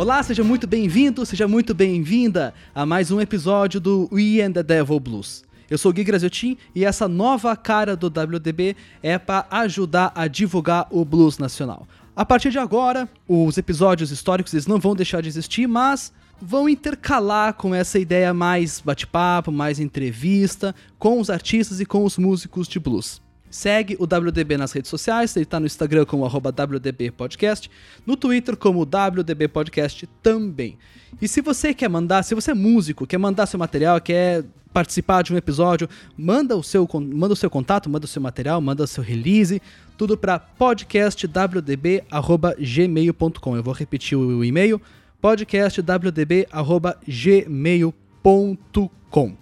Olá, seja muito bem-vindo, seja muito bem-vinda a mais um episódio do We and the Devil Blues. Eu sou o Gui Graziotin e essa nova cara do WDB é para ajudar a divulgar o blues nacional. A partir de agora, os episódios históricos eles não vão deixar de existir, mas vão intercalar com essa ideia mais bate-papo, mais entrevista com os artistas e com os músicos de blues. Segue o WDB nas redes sociais, ele está no Instagram como arroba WDB Podcast, no Twitter como WDB Podcast também. E se você quer mandar, se você é músico, quer mandar seu material, quer participar de um episódio, manda o seu, manda o seu contato, manda o seu material, manda o seu release, tudo para podcastwdb.gmail.com. Eu vou repetir o e-mail, podcastwdb.gmail.com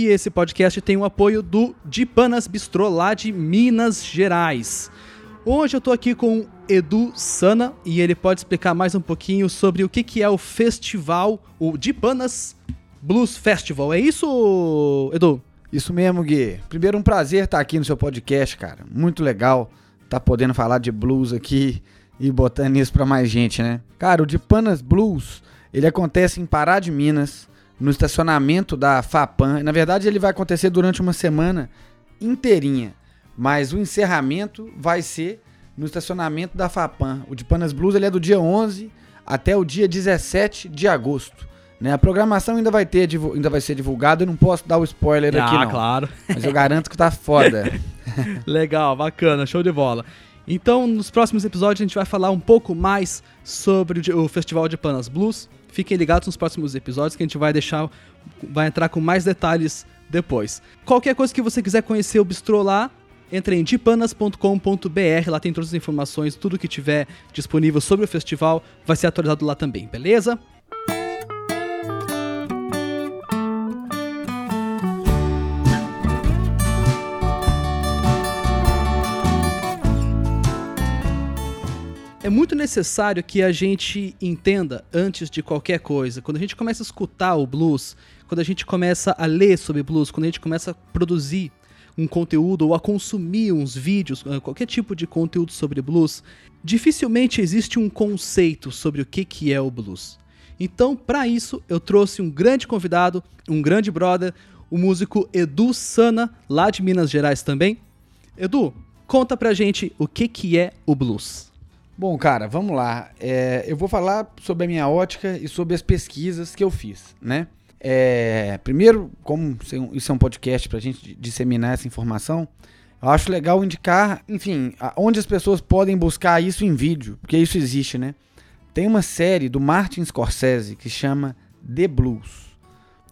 que esse podcast tem o apoio do Dipanas Bistrô lá de Minas Gerais. Hoje eu tô aqui com Edu Sana e ele pode explicar mais um pouquinho sobre o que, que é o festival, o Dipanas Blues Festival. É isso, Edu? Isso mesmo, Gui. Primeiro, um prazer estar aqui no seu podcast, cara. Muito legal estar tá podendo falar de blues aqui e botando isso para mais gente, né? Cara, o Dipanas Blues, ele acontece em Pará de Minas, no estacionamento da FAPAM. Na verdade, ele vai acontecer durante uma semana inteirinha, mas o encerramento vai ser no estacionamento da FAPAM. O de Panas Blues ele é do dia 11 até o dia 17 de agosto. Né? A programação ainda vai, ter, ainda vai ser divulgada, eu não posso dar o spoiler ah, aqui não. claro. Mas eu garanto que tá foda. Legal, bacana, show de bola. Então, nos próximos episódios a gente vai falar um pouco mais sobre o Festival de Panas Blues, Fiquem ligados nos próximos episódios que a gente vai deixar, vai entrar com mais detalhes depois. Qualquer coisa que você quiser conhecer o bistrô lá, entre em dipanas.com.br, lá tem todas as informações, tudo que tiver disponível sobre o festival vai ser atualizado lá também, beleza? É muito necessário que a gente entenda antes de qualquer coisa. Quando a gente começa a escutar o blues, quando a gente começa a ler sobre blues, quando a gente começa a produzir um conteúdo ou a consumir uns vídeos, eh, qualquer tipo de conteúdo sobre blues, dificilmente existe um conceito sobre o que, que é o blues. Então, para isso, eu trouxe um grande convidado, um grande brother, o músico Edu Sana, lá de Minas Gerais também. Edu, conta pra gente o que, que é o blues. Bom, cara, vamos lá. É, eu vou falar sobre a minha ótica e sobre as pesquisas que eu fiz, né? É, primeiro, como isso é um podcast para a gente disseminar essa informação, eu acho legal indicar, enfim, onde as pessoas podem buscar isso em vídeo, porque isso existe, né? Tem uma série do Martin Scorsese que chama The Blues.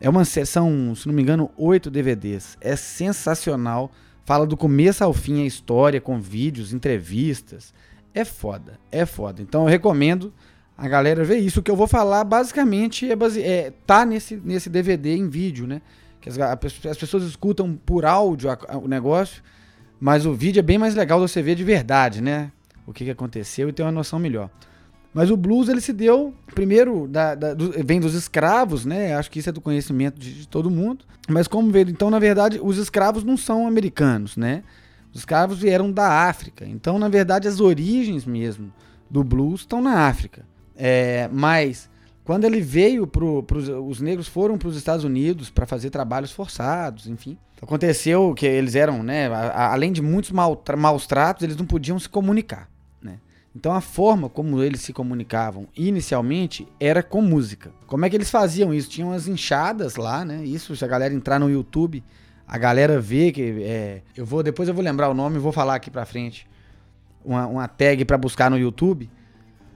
É uma sessão, se não me engano, oito DVDs. É sensacional. Fala do começo ao fim a história, com vídeos, entrevistas é foda, é foda. Então eu recomendo a galera ver isso. O que eu vou falar basicamente é, base... é tá nesse, nesse DVD em vídeo, né? Que as, as pessoas escutam por áudio a, a, o negócio, mas o vídeo é bem mais legal você ver de verdade, né? O que, que aconteceu e ter uma noção melhor. Mas o blues ele se deu primeiro da, da, do, vem dos escravos, né? Acho que isso é do conhecimento de, de todo mundo. Mas como veio, então na verdade os escravos não são americanos, né? Os escravos vieram da África. Então, na verdade, as origens mesmo do blues estão na África. É, mas quando ele veio pro, os negros foram para os Estados Unidos para fazer trabalhos forçados, enfim. Aconteceu que eles eram, né, a, além de muitos mal, maus tratos, eles não podiam se comunicar, né? Então a forma como eles se comunicavam inicialmente era com música. Como é que eles faziam isso? Tinham as enxadas lá, né? Isso, se a galera entrar no YouTube, a galera vê que é, eu vou depois eu vou lembrar o nome e vou falar aqui pra frente uma, uma tag para buscar no YouTube.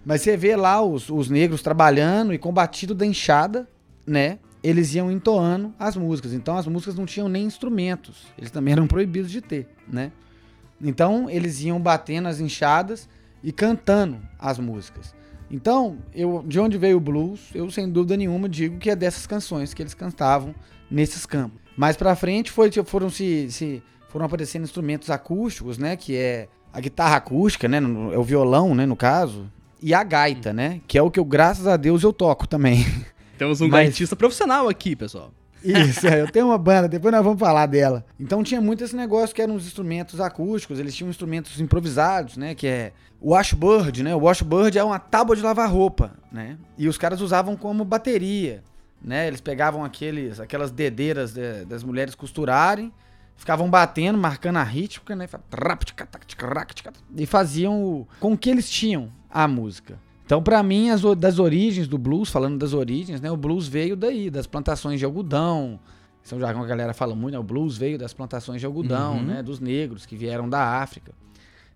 Mas você vê lá os, os negros trabalhando e com batido da enxada, né? Eles iam entoando as músicas. Então as músicas não tinham nem instrumentos. Eles também eram proibidos de ter, né? Então eles iam batendo as enxadas e cantando as músicas. Então, eu, de onde veio o blues, eu sem dúvida nenhuma digo que é dessas canções que eles cantavam nesses campos. Mais pra frente foi, tipo, foram se, se foram aparecendo instrumentos acústicos, né? Que é a guitarra acústica, né? É o violão, né? No caso. E a gaita, né? Que é o que eu, graças a Deus, eu toco também. Temos um Mas... gaitista profissional aqui, pessoal. Isso, é, eu tenho uma banda, depois nós vamos falar dela. Então tinha muito esse negócio que eram os instrumentos acústicos, eles tinham instrumentos improvisados, né? Que é o washboard, né? O washboard é uma tábua de lavar roupa, né? E os caras usavam como bateria, né? Eles pegavam aqueles, aquelas dedeiras de, das mulheres costurarem, ficavam batendo, marcando a rítmica, né? E faziam o, com o que eles tinham a música. Então, para mim, as, das origens do blues, falando das origens, né? O blues veio daí, das plantações de algodão. É um jargão que a galera fala muito, né? O blues veio das plantações de algodão, uhum. né? Dos negros que vieram da África.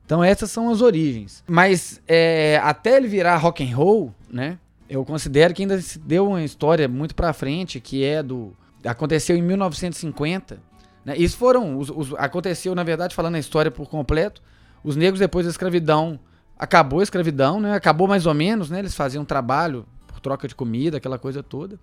Então, essas são as origens. Mas é, até ele virar rock and roll, né? Eu considero que ainda se deu uma história muito para frente, que é do aconteceu em 1950. Né? Isso foram os, os, aconteceu na verdade falando a história por completo. Os negros depois da escravidão acabou a escravidão, né? Acabou mais ou menos, né? Eles faziam trabalho por troca de comida, aquela coisa toda.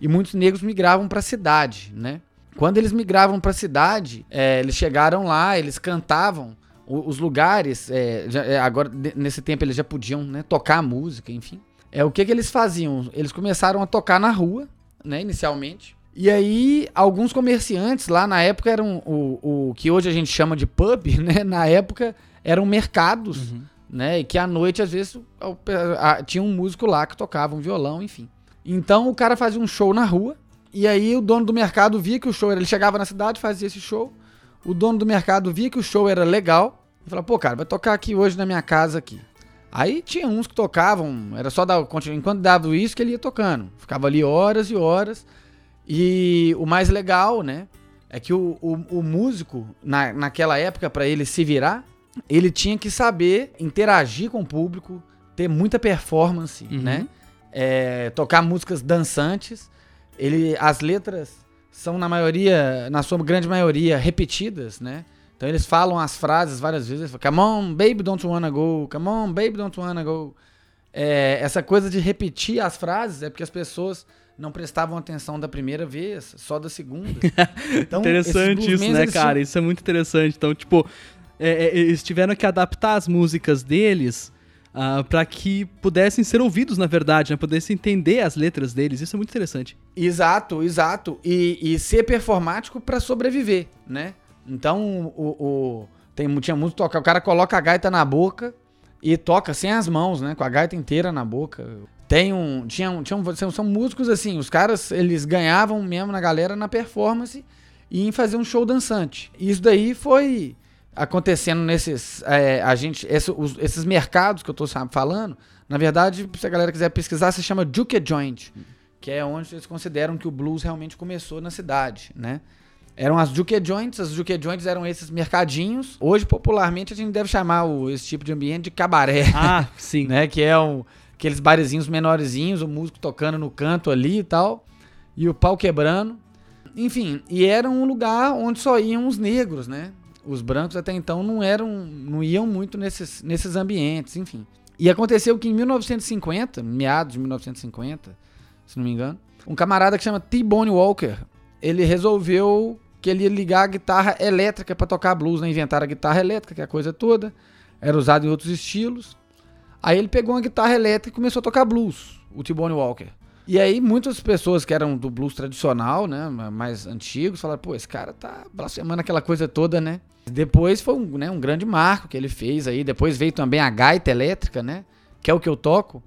E muitos negros migravam para a cidade, né? Quando eles migravam para a cidade, é, eles chegaram lá, eles cantavam os lugares. É, já, é, agora nesse tempo eles já podiam né, tocar música, enfim. É o que, que eles faziam? Eles começaram a tocar na rua, né? Inicialmente. E aí, alguns comerciantes lá na época eram o, o que hoje a gente chama de pub, né? Na época eram mercados. Uhum né? E que à noite, às vezes, tinha um músico lá que tocava um violão, enfim. Então o cara fazia um show na rua, e aí o dono do mercado via que o show era. Ele chegava na cidade, fazia esse show. O dono do mercado via que o show era legal. E falava, pô, cara, vai tocar aqui hoje na minha casa aqui. Aí tinha uns que tocavam, era só dar. Enquanto dava isso, que ele ia tocando. Ficava ali horas e horas. E o mais legal, né? É que o, o, o músico, na, naquela época, para ele se virar, ele tinha que saber interagir com o público, ter muita performance, uhum. né? É, tocar músicas dançantes. Ele, as letras são na maioria, na sua grande maioria, repetidas, né? Então eles falam as frases várias vezes. Falam, Come on, baby, don't wanna go. Come on, baby, don't wanna go. É, essa coisa de repetir as frases é porque as pessoas não prestavam atenção da primeira vez, só da segunda. Então, interessante isso, né, cara? Tinham... Isso é muito interessante. Então, tipo, é, é, eles tiveram que adaptar as músicas deles uh, ah, para que pudessem ser ouvidos, na verdade, né? Pudessem entender as letras deles. Isso é muito interessante. Exato, exato. E, e ser performático para sobreviver, né? Então, o, o, tem, tinha muito tocar. O cara coloca a gaita na boca e toca sem as mãos, né? Com a gaita inteira na boca. Tem um. Tinha, tinha um, são, são músicos assim, os caras eles ganhavam mesmo na galera na performance e em fazer um show dançante. Isso daí foi acontecendo nesses. É, a gente, esse, os, esses mercados que eu estou falando, na verdade, se a galera quiser pesquisar, se chama Duke Joint, que é onde eles consideram que o blues realmente começou na cidade, né? Eram as Duke Joints, as Duke Joints eram esses mercadinhos. Hoje, popularmente, a gente deve chamar o, esse tipo de ambiente de cabaré. Ah, sim. né? Que é um, aqueles barezinhos menorzinhos, o músico tocando no canto ali e tal, e o pau quebrando. Enfim, e era um lugar onde só iam os negros, né? Os brancos até então não eram, não iam muito nesses, nesses ambientes, enfim. E aconteceu que em 1950, meados de 1950, se não me engano, um camarada que chama T-Bone Walker, ele resolveu que ele ia ligar a guitarra elétrica para tocar blues, né? Inventaram a guitarra elétrica, que é a coisa toda, era usado em outros estilos. Aí ele pegou uma guitarra elétrica e começou a tocar blues, o T-Bone Walker. E aí muitas pessoas que eram do blues tradicional, né, mais antigos, falaram, pô, esse cara tá blasfemando aquela coisa toda, né? Depois foi um, né, um grande marco que ele fez aí. Depois veio também a gaita elétrica, né? Que é o que eu toco.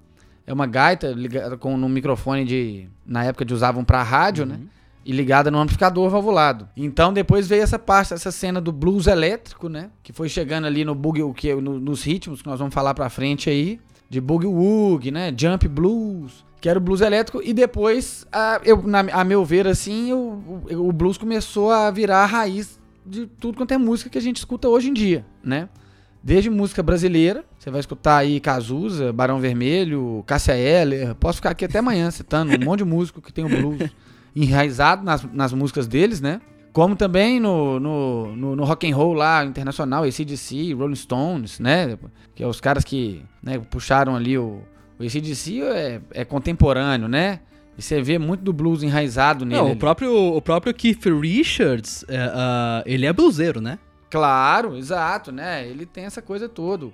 É uma gaita ligada com no microfone de na época de usavam para rádio, né? uhum. né? E ligada no amplificador valvulado. Então depois veio essa parte, essa cena do blues elétrico, né? Que foi chegando ali no boogie, o que no, nos ritmos que nós vamos falar para frente aí, de boogie woogie, né? Jump blues, que era o blues elétrico e depois, a, eu, na, a meu ver assim, o, o, o blues começou a virar a raiz de tudo quanto é música que a gente escuta hoje em dia, né? Desde música brasileira, você vai escutar aí Cazuza, Barão Vermelho, Cássia Eller, posso ficar aqui até amanhã citando um monte de músico que tem o blues enraizado nas, nas músicas deles, né? Como também no, no, no, no rock and roll lá, internacional, ACDC, Rolling Stones, né? Que é os caras que né, puxaram ali o... O ACDC é, é contemporâneo, né? E você vê muito do blues enraizado nele. Não, o próprio, o próprio Keith Richards, é, uh, ele é bluseiro, né? Claro, exato, né? Ele tem essa coisa toda.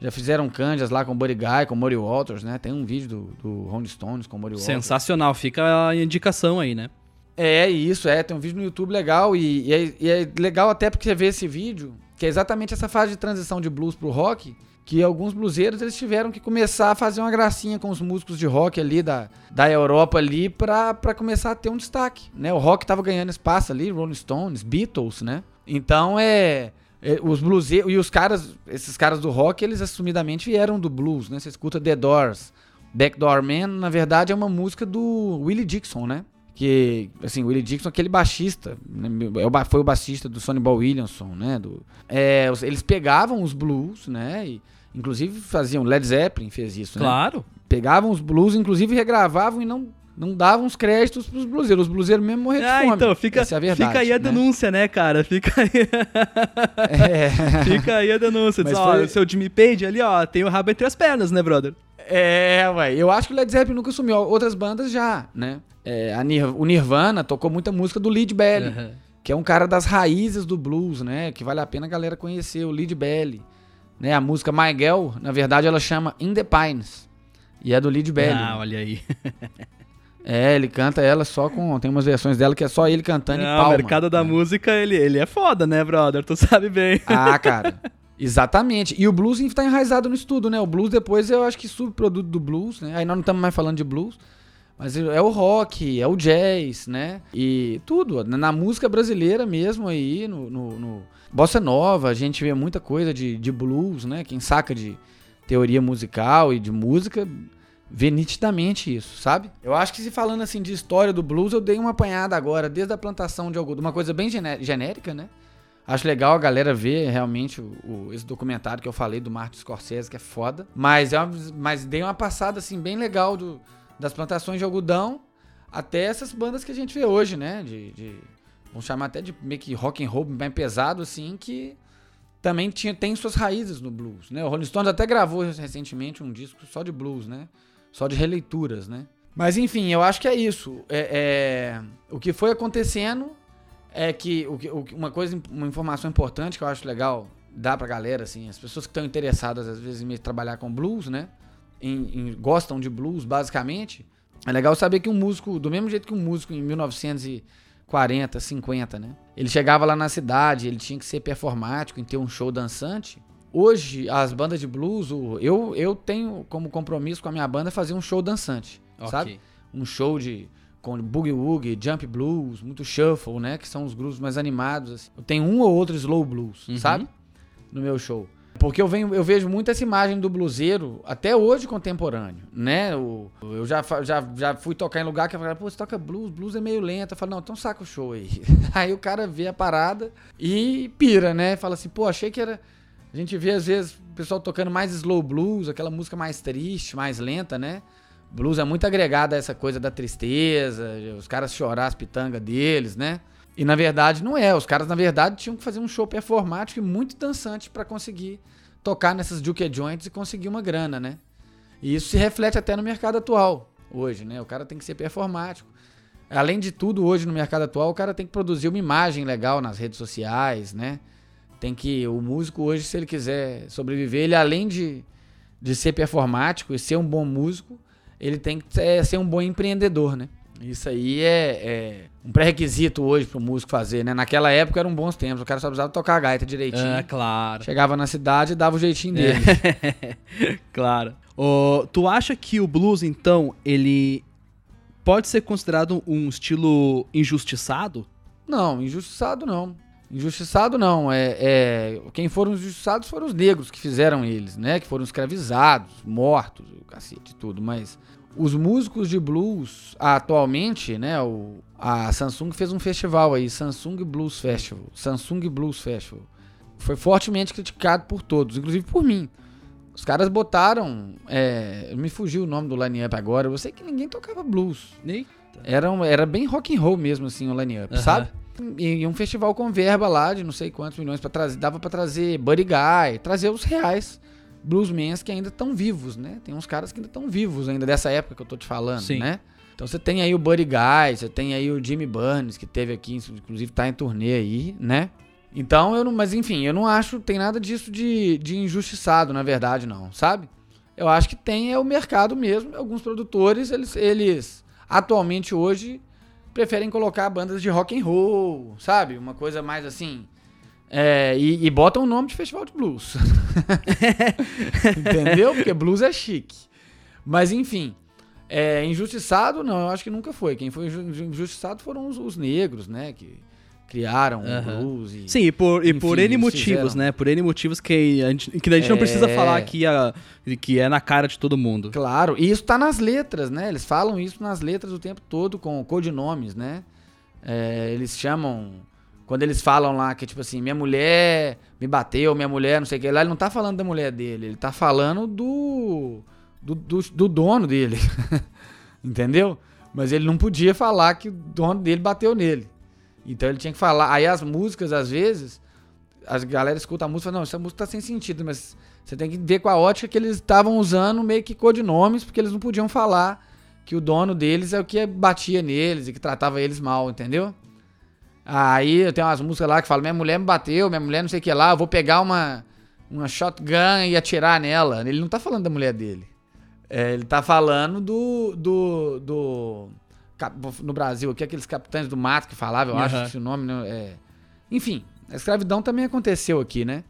Já fizeram canjas lá com o Buddy Guy, com o Murray Walters, né? Tem um vídeo do, do Rolling Stones com o Murray Walters. Sensacional, fica a indicação aí, né? É isso, é. Tem um vídeo no YouTube legal e, e, é, e é legal até porque você vê esse vídeo, que é exatamente essa fase de transição de blues pro rock, que alguns bluseiros eles tiveram que começar a fazer uma gracinha com os músicos de rock ali da, da Europa ali pra, pra começar a ter um destaque, né? O rock tava ganhando espaço ali, Rolling Stones, Beatles, né? Então é... é os bluseiros e os caras, esses caras do rock, eles assumidamente vieram do blues, né? Você escuta The Doors, Backdoor Man, na verdade é uma música do Willie Dixon, né? que assim Willie Dixon aquele baixista né, é foi o baixista do Sonny Boy Williamson né do é, eles pegavam os blues né e Inclusive faziam, Led Zeppelin fez isso, né? Claro. Pegavam os blues, inclusive regravavam e não não davam os créditos pros bluseiros. Os bluseiros mesmo morreram de ah, fome. então, fica, Essa é a verdade, fica aí a né? denúncia, né, cara? Fica aí. É. fica aí a denúncia. Diz, ó, foi... o seu Jimmy Page ali, ó, tem o rabo entre as pernas, né, brother? É, ué. Eu acho que o Led Zeppelin nunca sumiu. Outras bandas já, né? É, Nir o Nirvana tocou muita música do Lead Belly, uhum. que é um cara das raízes do blues, né? Que vale a pena a galera conhecer, o Lead Belly. Né? A música My Girl, na verdade, ela chama In the Pines. E é do Lead Belly. Ah, olha aí. é, ele canta ela só com. Tem umas versões dela que é só ele cantando Não, e palma. O mercado da né? música, ele, ele é foda, né, brother? Tu sabe bem. Ah, cara. Exatamente. E o blues está enraizado no estudo, né? O blues depois eu acho que subproduto do blues, né? Aí nós não estamos mais falando de blues. Mas é o rock, é o jazz, né? E tudo. Na música brasileira mesmo aí, no, no, no Bossa Nova, a gente vê muita coisa de, de blues, né? Quem saca de teoria musical e de música vê nitidamente isso, sabe? Eu acho que se falando assim de história do blues, eu dei uma apanhada agora, desde a plantação de algodão, uma coisa bem genérica, né? Acho legal a galera ver realmente o, o, esse documentário que eu falei do Martin Scorsese, que é foda. Mas, é uma, mas dei uma passada assim bem legal do, das plantações de algodão até essas bandas que a gente vê hoje, né? De, de vamos chamar até de meio que rock and roll bem pesado, assim, que também tinha, tem suas raízes no blues, né? O Rolling Stones até gravou recentemente um disco só de blues, né? Só de releituras, né? Mas enfim, eu acho que é isso. É, é o que foi acontecendo é que, o, uma coisa, uma informação importante que eu acho legal dar pra galera, assim, as pessoas que estão interessadas às vezes em trabalhar com blues, né? Em, em, gostam de blues, basicamente. É legal saber que um músico, do mesmo jeito que um músico em 1900 e 40, 50, né? Ele chegava lá na cidade, ele tinha que ser performático em ter um show dançante. Hoje, as bandas de blues, eu, eu tenho como compromisso com a minha banda fazer um show dançante, okay. sabe? Um show de com boogie woogie, jump blues, muito shuffle, né? Que são os grooves mais animados. Assim. Eu tenho um ou outro slow blues, uhum. sabe? No meu show. Porque eu, venho, eu vejo muito essa imagem do bluseiro, até hoje contemporâneo, né? O, eu já, já, já fui tocar em lugar que eu falei, pô, você toca blues, blues é meio lento. Eu falo, não, então saca o show aí. aí o cara vê a parada e pira, né? Fala assim, pô, achei que era. A gente vê às vezes o pessoal tocando mais slow blues, aquela música mais triste, mais lenta, né? Blues é muito agregado a essa coisa da tristeza, os caras chorar as pitangas deles, né? E na verdade não é. Os caras, na verdade, tinham que fazer um show performático e muito dançante para conseguir tocar nessas Duke Joints e conseguir uma grana, né? E isso se reflete até no mercado atual, hoje, né? O cara tem que ser performático. Além de tudo, hoje no mercado atual, o cara tem que produzir uma imagem legal nas redes sociais, né? Tem que. O músico hoje, se ele quiser sobreviver, ele além de, de ser performático e ser um bom músico, ele tem que ser, ser um bom empreendedor, né? Isso aí é, é um pré-requisito hoje pro músico fazer, né? Naquela época eram bons tempos, o cara só precisava tocar a gaita direitinho. É, claro. Chegava na cidade e dava o jeitinho dele. É. claro. Oh, tu acha que o blues, então, ele pode ser considerado um estilo injustiçado? Não, injustiçado não. Injustiçado não. É, é, quem foram injustiçados foram os negros que fizeram eles, né? Que foram escravizados, mortos, o cacete, tudo. Mas os músicos de blues atualmente, né, o, a Samsung fez um festival aí, Samsung Blues Festival, Samsung Blues Festival. Foi fortemente criticado por todos, inclusive por mim. Os caras botaram, é, me fugiu o nome do line-up agora, eu sei que ninguém tocava blues. Eita. Era, era bem rock and roll mesmo assim o line-up, uhum. sabe? E, um festival com verba lá de não sei quantos milhões para trazer, dava para trazer Buddy Guy, trazer os reais bluesmans que ainda estão vivos, né? Tem uns caras que ainda estão vivos ainda dessa época que eu tô te falando, Sim. né? Então você tem aí o Buddy Guy, você tem aí o Jimmy Burns, que teve aqui, inclusive tá em turnê aí, né? Então eu não. Mas enfim, eu não acho tem nada disso de, de injustiçado, na verdade, não, sabe? Eu acho que tem é o mercado mesmo. Alguns produtores, eles, eles atualmente hoje preferem colocar bandas de rock and roll, sabe? Uma coisa mais assim. É, e, e botam o nome de festival de blues. Entendeu? Porque blues é chique. Mas enfim, é, injustiçado não, eu acho que nunca foi. Quem foi injustiçado foram os, os negros, né? Que criaram o blues. E, Sim, e por, e por N motivos, fizeram. né? Por N motivos que a gente, que a gente é... não precisa falar que, a, que é na cara de todo mundo. Claro, e isso tá nas letras, né? Eles falam isso nas letras o tempo todo com codinomes, né? É, eles chamam. Quando eles falam lá que, tipo assim, minha mulher me bateu, minha mulher, não sei o que lá, ele não tá falando da mulher dele, ele tá falando do. do, do, do dono dele. Entendeu? Mas ele não podia falar que o dono dele bateu nele. Então ele tinha que falar. Aí as músicas, às vezes, as galera escuta a música e fala, não, essa música tá sem sentido, mas você tem que ver com a ótica que eles estavam usando meio que codinomes, porque eles não podiam falar que o dono deles é o que batia neles e que tratava eles mal, entendeu? Aí tem umas músicas lá que falam, minha mulher me bateu, minha mulher não sei o que lá, eu vou pegar uma, uma shotgun e atirar nela. Ele não tá falando da mulher dele. É, ele tá falando do, do, do no Brasil aqui, aqueles capitães do mato que falavam, eu uhum. acho que o nome, né? É... Enfim, a escravidão também aconteceu aqui, né?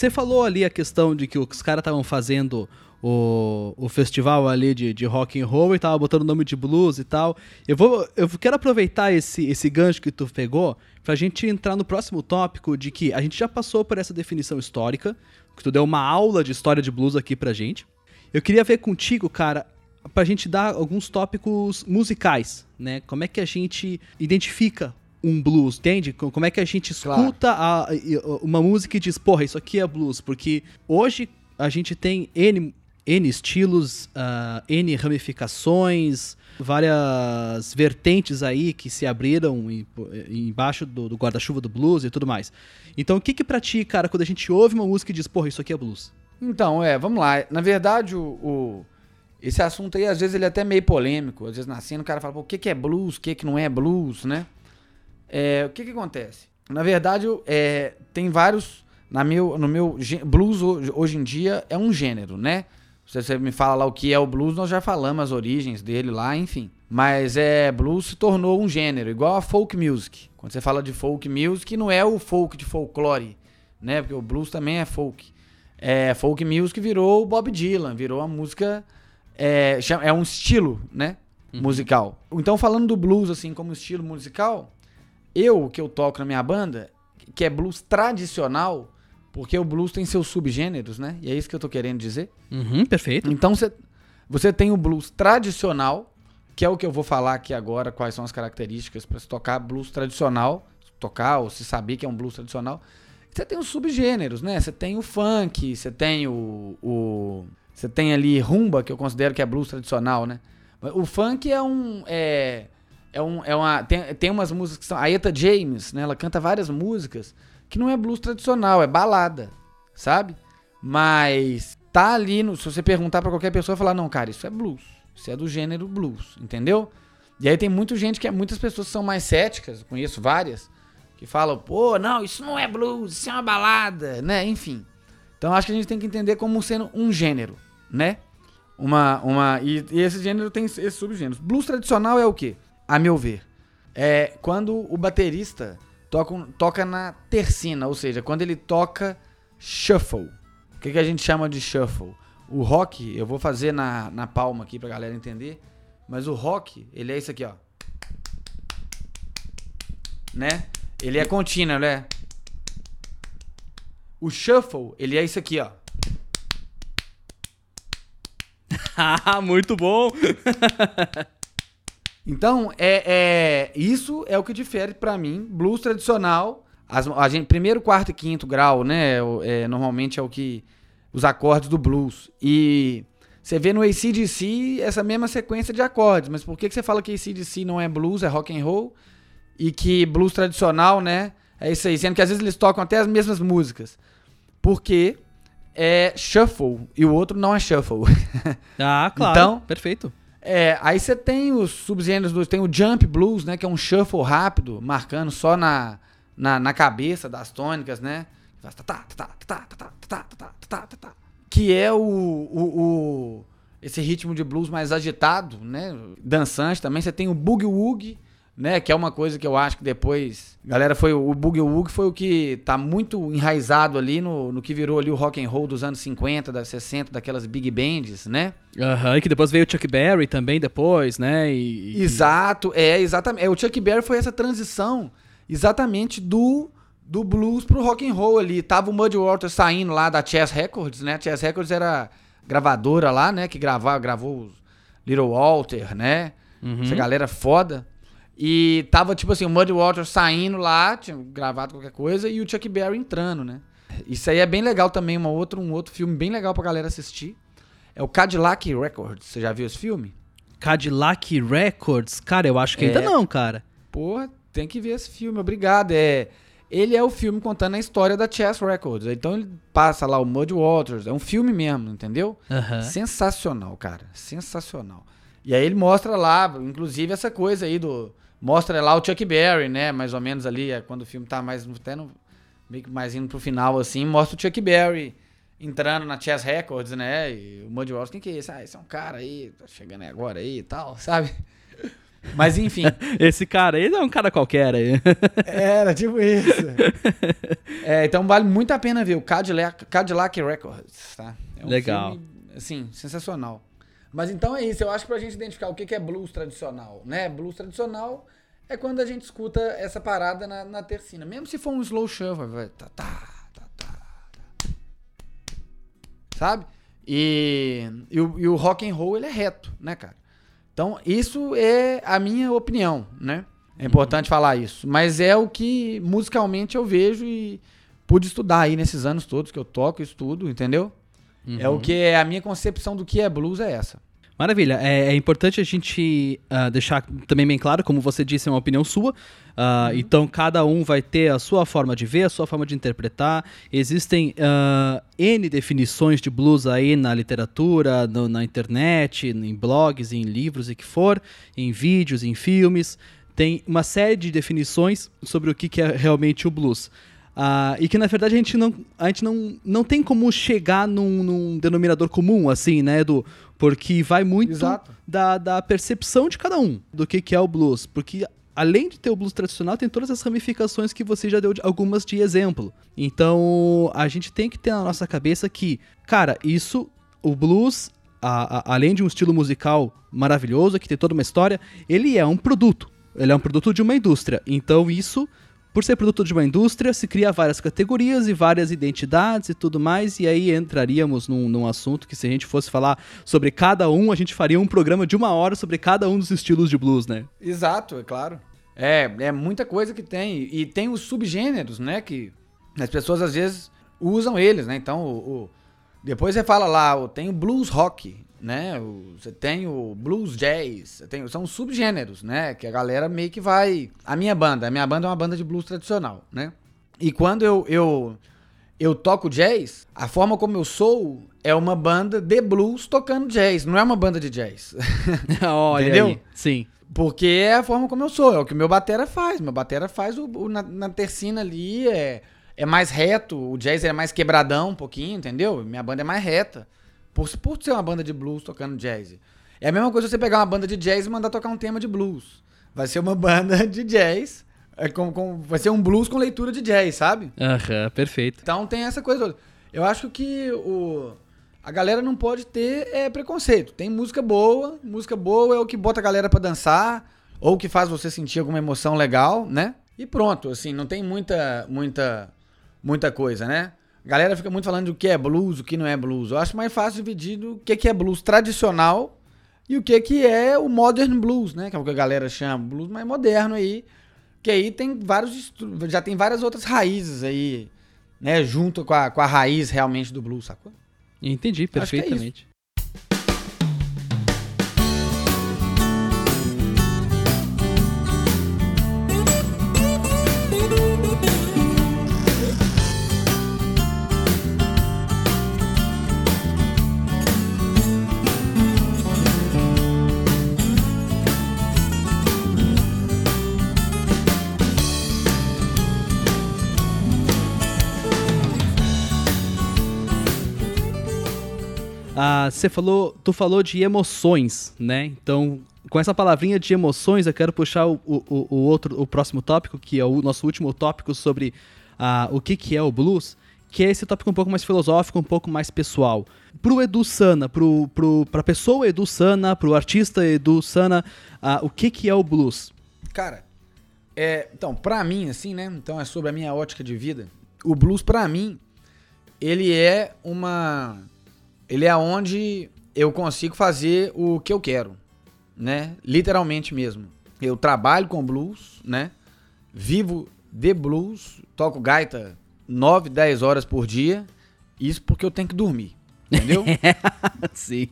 Você falou ali a questão de que os caras estavam fazendo o, o festival ali de, de rock and roll e tava botando o nome de blues e tal. Eu vou eu quero aproveitar esse, esse gancho que tu pegou pra gente entrar no próximo tópico de que a gente já passou por essa definição histórica, que tu deu uma aula de história de blues aqui pra gente. Eu queria ver contigo, cara, pra gente dar alguns tópicos musicais, né? Como é que a gente identifica um blues, entende? Como é que a gente escuta claro. a, uma música e diz, porra, isso aqui é blues? Porque hoje a gente tem N N estilos, uh, N ramificações, várias vertentes aí que se abriram em, embaixo do, do guarda-chuva do blues e tudo mais. Então, o que que pra ti, cara, quando a gente ouve uma música e diz, porra, isso aqui é blues? Então, é, vamos lá. Na verdade, o, o esse assunto aí, às vezes, ele é até meio polêmico. Às vezes, nascendo, o cara fala, pô, o que que é blues, o que que não é blues, né? É, o que que acontece? Na verdade, é, tem vários... Na meu, no meu blues hoje em dia é um gênero, né? Se você me fala lá o que é o blues, nós já falamos as origens dele lá, enfim. Mas é, blues se tornou um gênero, igual a folk music. Quando você fala de folk music, não é o folk de folclore, né? Porque o blues também é folk. É, folk music virou o Bob Dylan, virou a música. É, é um estilo, né? Uhum. Musical. Então, falando do blues, assim, como estilo musical, eu, que eu toco na minha banda, que é blues tradicional, porque o blues tem seus subgêneros, né? E é isso que eu tô querendo dizer. Uhum, perfeito. Então você, você tem o blues tradicional, que é o que eu vou falar aqui agora, quais são as características para se tocar blues tradicional, tocar ou se saber que é um blues tradicional. Você tem os subgêneros, né? Você tem o funk, você tem o, o você tem ali rumba, que eu considero que é blues tradicional, né? O funk é um é, é um é uma tem, tem umas músicas que são a Eta James, né? Ela canta várias músicas que não é blues tradicional, é balada, sabe? Mas tá ali, no, se você perguntar para qualquer pessoa, falar, não, cara, isso é blues. Isso é do gênero blues, entendeu? E aí tem muita gente que é, muitas pessoas são mais céticas, conheço várias, que falam, pô, não, isso não é blues, isso é uma balada, né? Enfim. Então acho que a gente tem que entender como sendo um gênero, né? Uma, uma, e, e esse gênero tem esses subgêneros. Blues tradicional é o quê? A meu ver. É quando o baterista toca, toca na tercina, ou seja, quando ele toca shuffle. O que, que a gente chama de shuffle? O rock, eu vou fazer na, na palma aqui pra galera entender, mas o rock, ele é isso aqui, ó. Né? Ele é contínuo, né? O shuffle, ele é isso aqui, ó. Ah, muito bom! Então, é, é isso é o que difere para mim, blues tradicional, as, a gente, primeiro, quarto e quinto grau, né, é, normalmente é o que os acordes do blues. E você vê no ACDC essa mesma sequência de acordes, mas por que, que você fala que ACDC não é blues, é rock and roll? E que blues tradicional, né, é isso aí, sendo que às vezes eles tocam até as mesmas músicas. Porque é shuffle e o outro não é shuffle. Ah, claro. Então, perfeito. É, aí você tem os subgêneros do. Tem o Jump Blues, né? Que é um shuffle rápido, marcando só na, na, na cabeça das tônicas, né? Que é o, o, o, esse ritmo de blues mais agitado, né? Dançante também. Você tem o Boogie Woogie né? Que é uma coisa que eu acho que depois, galera, foi o Boogie Woogie foi o que tá muito enraizado ali no, no que virou ali o rock and roll dos anos 50, da 60, daquelas big bands, né? Aham, uhum, e que depois veio o Chuck Berry também depois, né? E, Exato, é exatamente. É, o Chuck Berry foi essa transição exatamente do do blues pro rock and roll ali. Tava o Muddy Waters saindo lá da Chess Records, né? Chess Records era gravadora lá, né, que gravava, gravou os Little Walter, né? Uhum. Essa galera foda. E tava, tipo assim, o Muddy Waters saindo lá, tinha gravado qualquer coisa, e o Chuck Berry entrando, né? Isso aí é bem legal também, uma outra, um outro filme bem legal pra galera assistir. É o Cadillac Records. Você já viu esse filme? Cadillac Records? Cara, eu acho que é... ainda não, cara. Porra, tem que ver esse filme, obrigado. É, ele é o filme contando a história da Chess Records. Então ele passa lá o Muddy Waters. É um filme mesmo, entendeu? Uhum. Sensacional, cara. Sensacional. E aí ele mostra lá, inclusive, essa coisa aí do Mostra lá o Chuck Berry, né? Mais ou menos ali, é quando o filme tá mais até no, meio que mais indo pro final, assim, mostra o Chuck Berry entrando na Chess Records, né? E o Muddy Waters, quem que é esse? Ah, esse é um cara aí, tá chegando aí agora aí e tal, sabe? Mas enfim. esse cara aí é um cara qualquer aí. Era, tipo isso. É, então vale muito a pena ver o Cadillac, Cadillac Records, tá? É um Legal. Filme, assim, sensacional. Mas então é isso, eu acho que pra gente identificar o que é blues tradicional, né? Blues tradicional é quando a gente escuta essa parada na, na tercina. Mesmo se for um slow shuffle, vai. Tá, tá, tá, tá, tá. Sabe? E, e, o, e o rock and roll ele é reto, né, cara? Então, isso é a minha opinião, né? É importante uhum. falar isso. Mas é o que musicalmente eu vejo e pude estudar aí nesses anos todos que eu toco e estudo, entendeu? Uhum. É o que é a minha concepção do que é blues é essa. Maravilha. É, é importante a gente uh, deixar também bem claro, como você disse, é uma opinião sua. Uh, uhum. Então, cada um vai ter a sua forma de ver, a sua forma de interpretar. Existem uh, N definições de blues aí na literatura, no, na internet, em blogs, em livros e que for, em vídeos, em filmes. Tem uma série de definições sobre o que, que é realmente o blues. Uh, e que na verdade a gente não, a gente não, não tem como chegar num, num denominador comum, assim, né, Edu? Porque vai muito da, da percepção de cada um do que, que é o blues. Porque além de ter o blues tradicional, tem todas as ramificações que você já deu de, algumas de exemplo. Então a gente tem que ter na nossa cabeça que, cara, isso, o blues, a, a, além de um estilo musical maravilhoso, que tem toda uma história, ele é um produto. Ele é um produto de uma indústria. Então isso por ser produto de uma indústria, se cria várias categorias e várias identidades e tudo mais, e aí entraríamos num, num, assunto que se a gente fosse falar sobre cada um, a gente faria um programa de uma hora sobre cada um dos estilos de blues, né? Exato, é claro. É, é muita coisa que tem. E tem os subgêneros, né? Que as pessoas às vezes usam eles, né? Então, o, o depois você fala lá, tem o blues rock né? Você tem o blues jazz, tem, são subgêneros, né? Que a galera meio que vai. A minha banda, a minha banda é uma banda de blues tradicional, né? E quando eu, eu, eu toco jazz, a forma como eu sou é uma banda de blues tocando jazz, não é uma banda de jazz. Olha Entendeu? Aí. Sim. Porque é a forma como eu sou, é o que meu batera faz. Meu batera faz o, o na, na tercina ali, é, é mais reto, o jazz é mais quebradão um pouquinho, entendeu? Minha banda é mais reta. Por, por ser uma banda de blues tocando jazz. É a mesma coisa você pegar uma banda de jazz e mandar tocar um tema de blues. Vai ser uma banda de jazz. É com, com, vai ser um blues com leitura de jazz, sabe? Aham, uhum, perfeito. Então tem essa coisa toda. Eu acho que o, a galera não pode ter é, preconceito. Tem música boa, música boa é o que bota a galera para dançar, ou que faz você sentir alguma emoção legal, né? E pronto, assim, não tem muita, muita, muita coisa, né? A galera fica muito falando do que é blues, o que não é blues. Eu acho mais fácil dividir o que é blues tradicional e o que é o modern blues, né? Que é o que a galera chama blues mais moderno aí. Que aí tem vários. Já tem várias outras raízes aí, né? Junto com a, com a raiz realmente do blues, sacou? Entendi é perfeitamente. Ah, você falou, tu falou de emoções, né? Então, com essa palavrinha de emoções, eu quero puxar o, o, o outro, o próximo tópico, que é o nosso último tópico sobre ah, o que, que é o blues, que é esse tópico um pouco mais filosófico, um pouco mais pessoal. Pro Edu Sana, pro, pro, pra pessoa Edu Sana, pro artista Edu Sana, ah, o que, que é o blues? Cara, é, então, pra mim, assim, né? Então é sobre a minha ótica de vida. O blues, pra mim, ele é uma. Ele é onde eu consigo fazer o que eu quero, né? Literalmente mesmo. Eu trabalho com blues, né? Vivo de blues, toco gaita 9, 10 horas por dia. Isso porque eu tenho que dormir. Entendeu? Sim.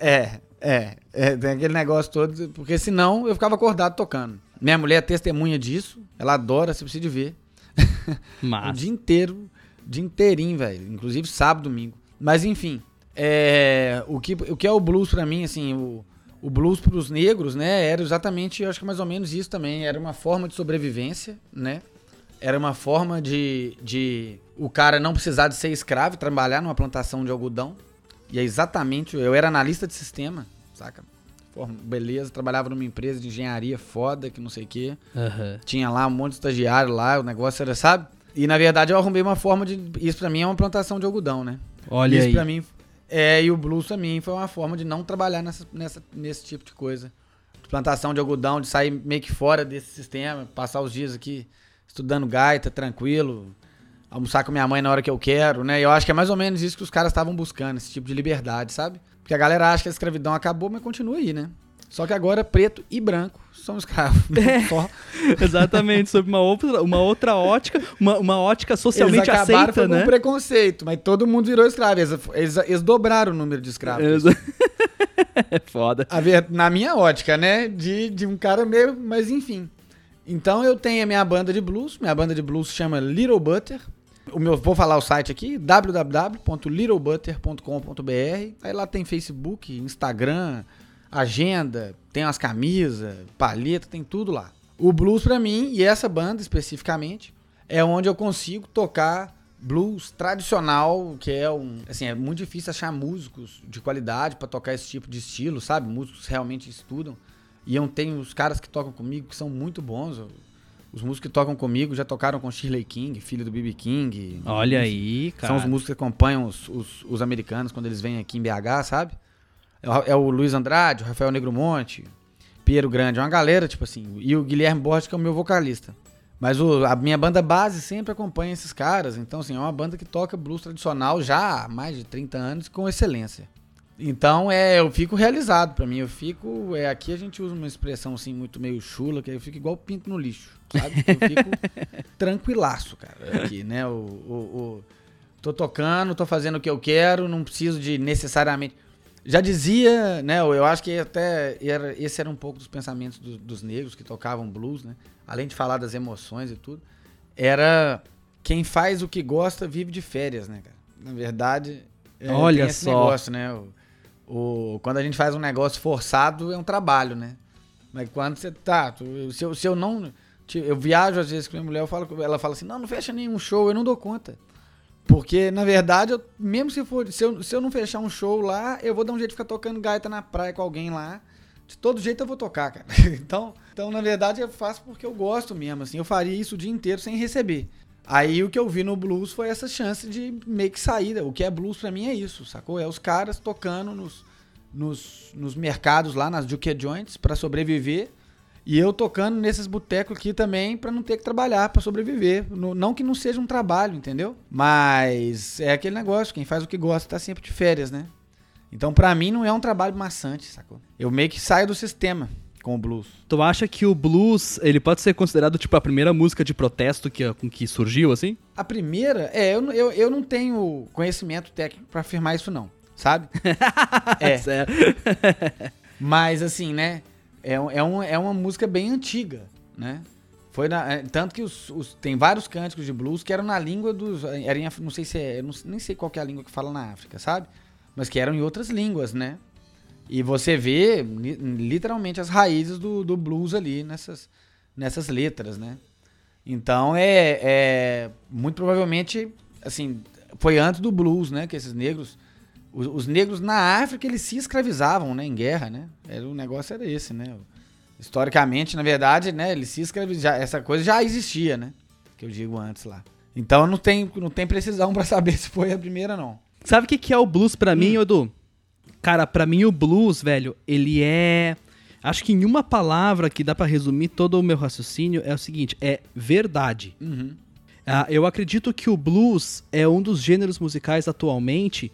É, é, é, tem aquele negócio todo, porque senão eu ficava acordado tocando. Minha mulher é testemunha disso, ela adora, você precisa de ver. o Mas. dia inteiro, dia inteirinho, velho. Inclusive sábado, domingo. Mas enfim, é, o, que, o que é o blues pra mim, assim, o, o blues pros negros, né, era exatamente, eu acho que mais ou menos isso também. Era uma forma de sobrevivência, né? Era uma forma de, de o cara não precisar de ser escravo trabalhar numa plantação de algodão. E é exatamente, eu era analista de sistema, saca? Forma- Beleza, trabalhava numa empresa de engenharia foda, que não sei o quê. Aham. Tinha lá um monte de estagiário lá, o negócio era, sabe? E na verdade eu arrumei uma forma de. Isso pra mim é uma plantação de algodão, né? Olha isso aí. pra mim. É, e o blues pra mim foi uma forma de não trabalhar nessa, nessa, nesse tipo de coisa. De plantação de algodão, de sair meio que fora desse sistema, passar os dias aqui estudando gaita, tranquilo, almoçar com minha mãe na hora que eu quero, né? Eu acho que é mais ou menos isso que os caras estavam buscando, esse tipo de liberdade, sabe? Porque a galera acha que a escravidão acabou, mas continua aí, né? Só que agora preto e branco são escravos. É. Exatamente, sob uma outra, uma outra ótica, uma, uma ótica socialmente eles acabaram aceita, foi com né? um preconceito, mas todo mundo virou escravo. Eles, eles, eles dobraram o número de escravos. Exa- É foda. Na minha ótica, né? De, de um cara meio. Mas enfim. Então eu tenho a minha banda de blues. Minha banda de blues chama Little Butter. O meu, vou falar o site aqui: www.littlebutter.com.br. Aí lá tem Facebook, Instagram, agenda, tem umas camisas, palheta, tem tudo lá. O blues pra mim, e essa banda especificamente, é onde eu consigo tocar blues tradicional, que é um, assim, é muito difícil achar músicos de qualidade pra tocar esse tipo de estilo, sabe? Músicos realmente estudam. E eu tenho os caras que tocam comigo que são muito bons. Os músicos que tocam comigo já tocaram com Shirley King, filho do B.B. King. Olha aí, cara. São os músicos que acompanham os, os, os americanos quando eles vêm aqui em BH, sabe? É o, é o Luiz Andrade, o Rafael Negromonte, Piero Grande, é uma galera, tipo assim. E o Guilherme Borges, que é o meu vocalista. Mas o- a minha banda base sempre acompanha esses caras. Então, assim, é uma banda que toca blues tradicional já há mais de 30 anos com excelência. Então, é, eu fico realizado pra mim. Eu fico. É, aqui a gente usa uma expressão assim, muito meio chula, que eu fico igual pinto no lixo. Sabe? Eu fico tranquilaço, cara. Aqui, né? O, o, o- tô tocando, tô fazendo o que eu quero, não preciso de necessariamente. Já dizia, né? Eu acho que até era, esse era um pouco dos pensamentos do- dos negros que tocavam blues, né? Além de falar das emoções e tudo, era quem faz o que gosta vive de férias, né, cara? Na verdade, é, Olha esse só. negócio, né? O, o- quando a gente faz um negócio forçado, é um trabalho, né? Mas quando você tá, tu- se eu, se eu não. Eu viajo às vezes com minha mulher, eu falo, ela fala assim: não, não fecha nenhum show, eu não dou conta. Porque, na verdade, eu- mesmo se for. Se eu, se eu não fechar um show lá, eu vou dar um jeito de ficar tocando gaita na praia com alguém lá. De todo jeito eu vou tocar, cara. Então, então, na verdade, eu faço porque eu gosto mesmo, assim. Eu faria isso o dia inteiro sem receber. Aí o que eu vi no blues foi essa chance de meio que saída. O que é blues pra mim é isso, sacou? É os caras tocando nos, nos, nos mercados lá, nas Duke Joints, pra sobreviver. E eu tocando nesses botecos aqui também pra não ter que trabalhar pra sobreviver. Não que não seja um trabalho, entendeu? Mas é aquele negócio, quem faz o que gosta tá sempre de férias, né? Então pra mim não é um trabalho maçante, sacou? Eu meio que saio do sistema com o blues. Tu acha que o blues, ele pode ser considerado, tipo, a primeira música de protesto que, com que surgiu, assim? A primeira, é, eu, não- eu, eu não tenho conhecimento técnico pra afirmar isso não, sabe? É. Sério. Mas assim, né? É, é, um, é uma música bem antiga, né? Foi na, é, tanto que os, os- tem vários cânticos de blues que eram na língua dos. Era em, não sei se é. Eu não, nem sei qual é a língua que fala na África, sabe? Mas que eram em outras línguas, né? E você vê li- literalmente as raízes do, do blues ali nessas, nessas letras, né? Então é, é. Muito provavelmente, assim, foi antes do blues, né? Que esses negros Os, os negros na África, eles se escravizavam, né? Em guerra, né? Era, o negócio era esse, né? Historicamente, na verdade, né? Eles se escravizavam. Essa coisa já existia, né? Que eu digo antes lá. Então não tem, não tem precisão pra saber se foi a primeira, não. Sabe o que, que é o blues pra mim, Edu? Cara, pra mim o blues, velho, ele é. Acho que em uma palavra que dá pra resumir todo o meu raciocínio é o seguinte: é verdade. Uhum. Ah, eu acredito que o blues é um dos gêneros musicais atualmente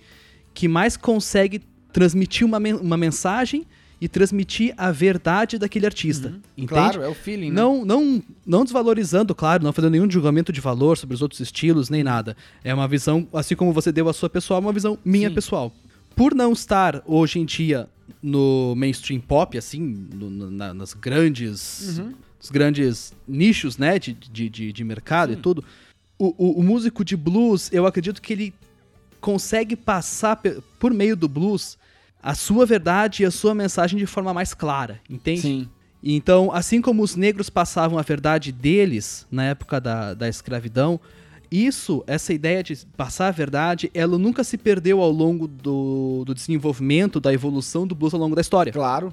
que mais consegue transmitir uma, men- uma mensagem e transmitir a verdade daquele artista. Entende? Claro, é o feeling, né? Não, não, não desvalorizando, claro, não fazendo nenhum julgamento de valor sobre os outros estilos, nem nada. É uma visão, assim como você deu a sua pessoal, uma visão minha Sim. pessoal. Por não estar hoje em dia no mainstream pop, assim, no- na- nas grandes. Uhum. Os grandes nichos, né, de, de, de, de mercado e tudo. O, o, o músico de blues, eu acredito que ele consegue passar por meio do blues a sua verdade e a sua mensagem de forma mais clara, entende? Sim. Então, assim como os negros passavam a verdade deles na época da, da escravidão, isso, essa ideia de passar a verdade, ela nunca se perdeu ao longo do, do desenvolvimento, da evolução do blues ao longo da história. Claro.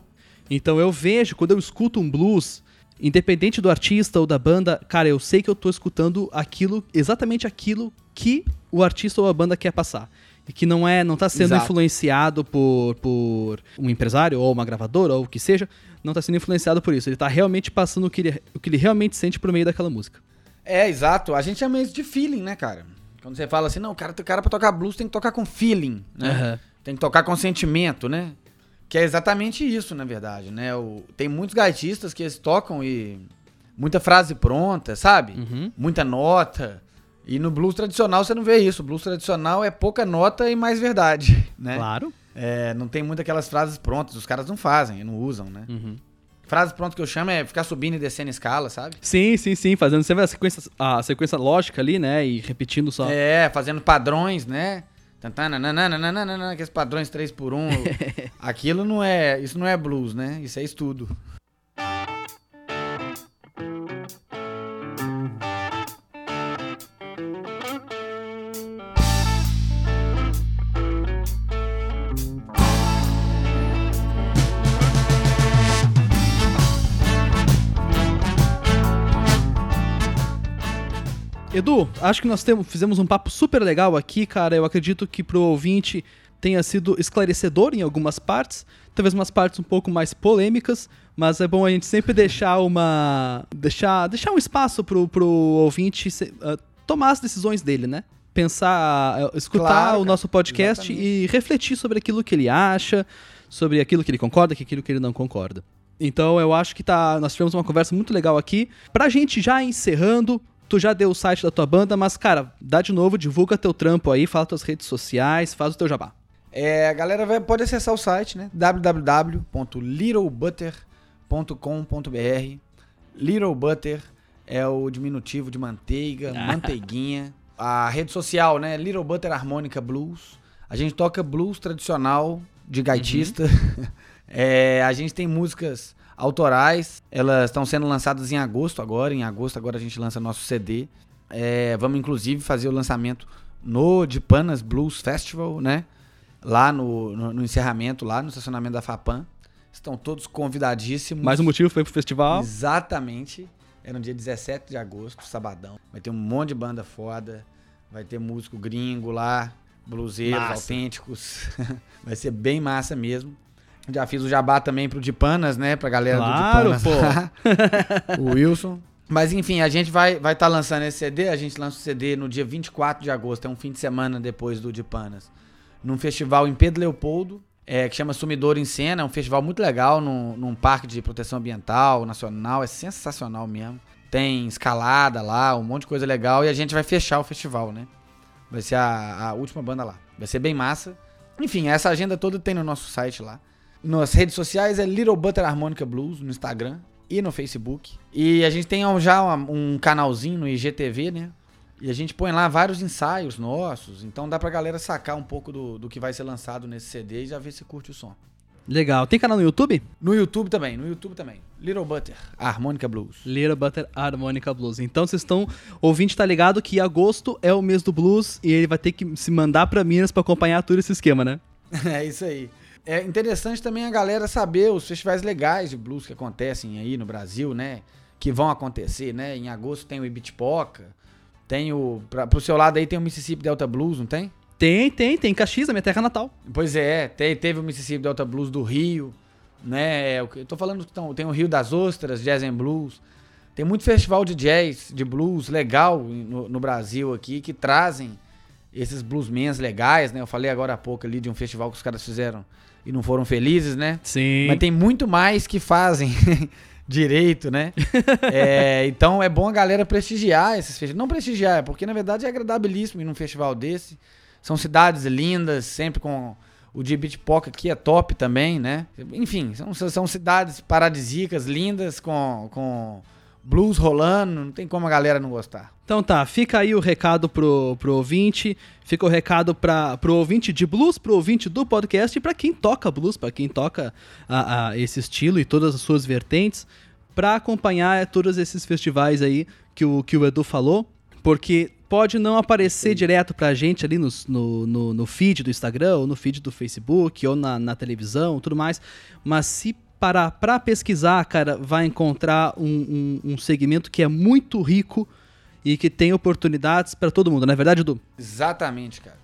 Então eu vejo, quando eu escuto um blues, independente do artista ou da banda, cara, eu sei que eu tô escutando aquilo, exatamente aquilo que o artista ou a banda quer passar. E que não é, não tá sendo Exato. influenciado por, por um empresário ou uma gravadora ou o que seja, não tá sendo influenciado por isso. Ele tá realmente passando o que ele, o que ele realmente sente por meio daquela música. É, exato. A gente chama isso de feeling, né, cara? Quando você fala assim, não, o cara, o cara pra tocar blues tem que tocar com feeling, né? Aham. Tem que tocar com sentimento, né? Que é exatamente isso, na verdade, né? O, tem muitos gaitistas que eles tocam e... Muita frase pronta, sabe? Uhum. Muita nota. E no blues tradicional você não vê isso. O blues tradicional é pouca nota e mais verdade, né? Claro. É, não tem muito aquelas frases prontas. Os caras não fazem, não usam, né? Uhum. Frase pronta que eu chamo é ficar subindo e descendo escala, sabe? Sim, sim, sim, fazendo sempre a sequência, a sequência lógica ali, né? E repetindo só. É, fazendo padrões, né? Aqueles padrões 3 por 1 Aquilo não é. Isso não é blues, né? Isso é estudo. Edu, acho que nós temos, fizemos um papo super legal aqui, cara. Eu acredito que pro ouvinte tenha sido esclarecedor em algumas partes, talvez umas partes um pouco mais polêmicas, mas é bom a gente sempre deixar uma deixar deixar um espaço pro, pro ouvinte se- ah, tomar as decisões dele, né? Pensar, ah, escutar Claro, o nosso podcast exatamente. e refletir sobre aquilo que ele acha, sobre aquilo que ele concorda, e aquilo que ele não concorda. Então eu acho que tá, nós tivemos uma conversa muito legal aqui. Pra gente já encerrando, tu já deu o site da tua banda, mas cara, dá de novo, divulga teu trampo aí, fala tuas redes sociais, faz o teu jabá. É, a galera vai, pode acessar o site, né? www.littlebutter.com.br Little Butter é o diminutivo de manteiga, manteiguinha. A rede social, né? Little Butter Harmonica Blues. A gente toca blues tradicional de gaitista. É, a gente tem músicas autorais. Elas estão sendo lançadas em agosto agora. Em agosto agora a gente lança nosso CD. É, vamos inclusive fazer o lançamento no Dipanas Blues Festival, né? Lá no, no, no encerramento, lá no estacionamento da FAPAM. Estão todos convidadíssimos. Mais um motivo ir pro festival. Exatamente. É no dia 17 de agosto, sabadão. Vai ter um monte de banda foda. Vai ter músico gringo lá, bluseiros Massa. autênticos. Vai ser bem massa mesmo. Já fiz o jabá também pro Dipanas, né? Pra galera Claro, do Dipanas. o Wilson. Mas enfim, a gente vai estar vai tá lançando esse CD. A gente lança o CD no dia 24 de agosto. É um fim de semana depois do Dipanas. Num festival em Pedro Leopoldo. é, que chama Sumidor em Cena. É um festival muito legal, num, num parque de proteção ambiental nacional. É sensacional mesmo. Tem escalada lá, um monte de coisa legal. E a gente vai fechar o festival, né? Vai ser a, a última banda lá. Vai ser bem massa. Enfim, essa agenda toda tem no nosso site lá. Nas redes sociais é Little Butter Harmonica Blues no Instagram e no Facebook. E a gente tem já um canalzinho no IGTV, né? E a gente põe lá vários ensaios nossos. Então dá pra galera sacar um pouco do, do que vai ser lançado nesse CD e já ver se curte o som. Legal. Tem canal no YouTube? No YouTube também, no YouTube também. Little Butter, Harmonica Blues. Little Butter Harmonica Blues. Então vocês estão. O ouvinte tá ligado que agosto é o mês do blues e ele vai ter que se mandar pra Minas pra acompanhar todo esse esquema, né? É isso aí. É interessante também a galera saber os festivais legais de blues que acontecem aí no Brasil, né? Que vão acontecer, né? Em agosto tem o Ibitipoca, tem o. Pra, pro seu lado aí tem o Mississippi Delta Blues, não tem? Tem, tem, tem Caxias, a minha terra natal. Pois é, te- teve o Mississippi Delta Blues do Rio, né? Eu tô falando que tão- tem o Rio das Ostras, Jazz and Blues. Tem muito festival de jazz, de blues legal no, no Brasil aqui, que trazem esses bluesmans legais, né? Eu falei agora há pouco ali de um festival que os caras fizeram e não foram felizes, né? Sim. Mas tem muito mais que fazem direito, né? É, então é bom a galera prestigiar esses festivais. Não prestigiar, porque na verdade é agradabilíssimo ir num festival desse. São cidades lindas, sempre com o de Bitpoca que é top também, né? Enfim, são, são cidades paradisíacas, lindas, com, com blues rolando. Não tem como a galera não gostar. Então tá, fica aí o recado pro, pro ouvinte, fica o recado pra, pro ouvinte de blues, pro ouvinte do podcast e pra quem toca blues, pra quem toca a, a esse estilo e todas as suas vertentes, pra acompanhar todos esses festivais aí que o, que o Edu falou, porque pode não aparecer direto pra gente ali no, no, no, no feed do Instagram, ou no feed do Facebook, ou na, na televisão, tudo mais, mas se parar pra pesquisar, cara, vai encontrar um, um, um segmento que é muito rico e que tem oportunidades pra todo mundo, não é verdade, Edu? Exatamente, cara.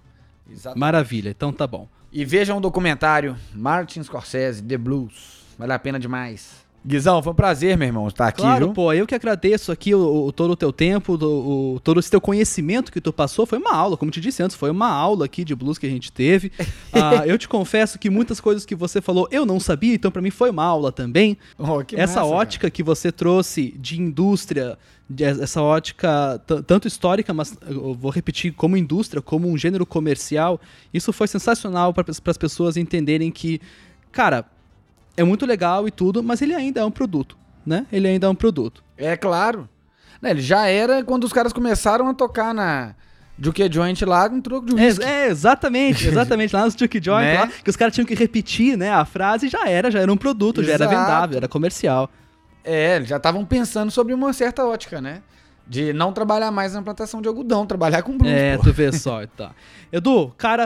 Exatamente. Maravilha, então tá bom. E vejam o documentário Martin Scorsese, The Blues. Vale a pena demais. Guizão, foi um prazer, meu irmão, estar aqui, claro, viu? pô, eu que agradeço aqui o, o- todo o teu tempo, do- o- todo esse teu conhecimento que tu passou. Foi uma aula, como te disse antes, foi uma aula aqui de blues que a gente teve. Ah, eu te confesso que muitas coisas que você falou eu não sabia, então pra mim foi uma aula também. Oh, essa massa, ótica que você trouxe de indústria, de- essa ótica tanto histórica, mas eu vou repetir, como indústria, como um gênero comercial, isso foi sensacional para as pessoas entenderem que, cara, é muito legal e tudo, mas ele ainda é um produto, né? Ele ainda é um produto. cara. É claro. Né, ele já era quando os caras começaram a tocar na Juke Joint lá com troco de whisky. é, exatamente, exatamente. Lá nos Duke Joint, Né? lá, que os caras tinham que repetir, né, a frase, já era, já era um produto, já era Exato. vendável, era comercial. É, eles já estavam pensando sobre uma certa ótica, né? De não trabalhar mais na plantação de algodão, trabalhar com blues, É, pô. tu vê só, tá. Edu, cara,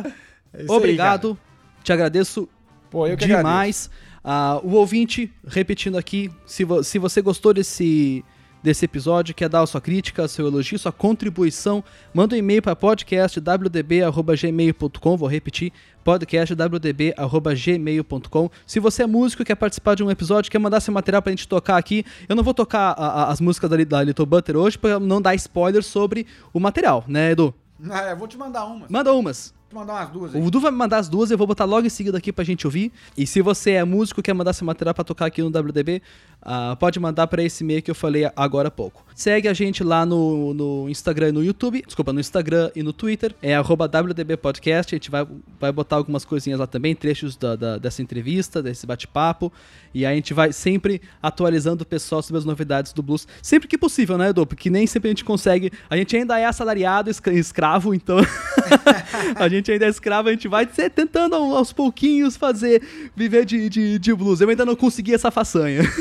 É isso aí, obrigado. Te agradeço Pô, eu que agradeço. Ah, o ouvinte, repetindo aqui, se, vo- se você gostou desse, desse episódio, quer dar a sua crítica, seu elogio, sua contribuição, manda um e-mail para podcastwdb.gmail.com, vou repetir, podcastwdb.gmail.com. Se você é músico e quer participar de um episódio, quer mandar seu material pra gente tocar aqui, eu não vou tocar a- a- as músicas da, da Little Butter hoje pra não dar spoiler sobre o material, né, Edu? Ah, eu vou te mandar uma. Vou Manda umas. Mandar umas duas aí. O Du vai me mandar as duas, eu vou botar logo em seguida aqui pra gente ouvir. E se você é músico e quer mandar seu material pra tocar aqui no WDB, ah, pode mandar pra esse e-mail que eu falei agora há pouco. Segue a gente lá no, no Instagram e no YouTube. Desculpa, no Instagram e no Twitter. É arroba WDB Podcast. A gente vai, vai botar algumas coisinhas lá também, trechos da- da- dessa entrevista, desse bate-papo. E a gente vai sempre atualizando o pessoal sobre as novidades do blues. Sempre que possível, né, Edu? Porque nem sempre a gente consegue. A gente ainda é assalariado, escra- escravo, então. a gente ainda é escravo, a gente vai ser tentando ao- aos pouquinhos fazer, viver de, de, de blues. Eu ainda não consegui essa façanha.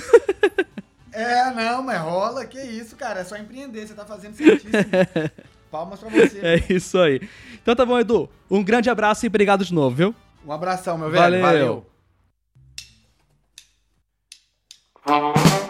É, não, mas rola, que isso, cara. É só empreender, você tá fazendo certíssimo. Palmas pra você. É isso aí. Então tá bom, Edu. Um grande abraço e obrigado de novo, viu? Um abração, meu velho. Valeu. Valeu.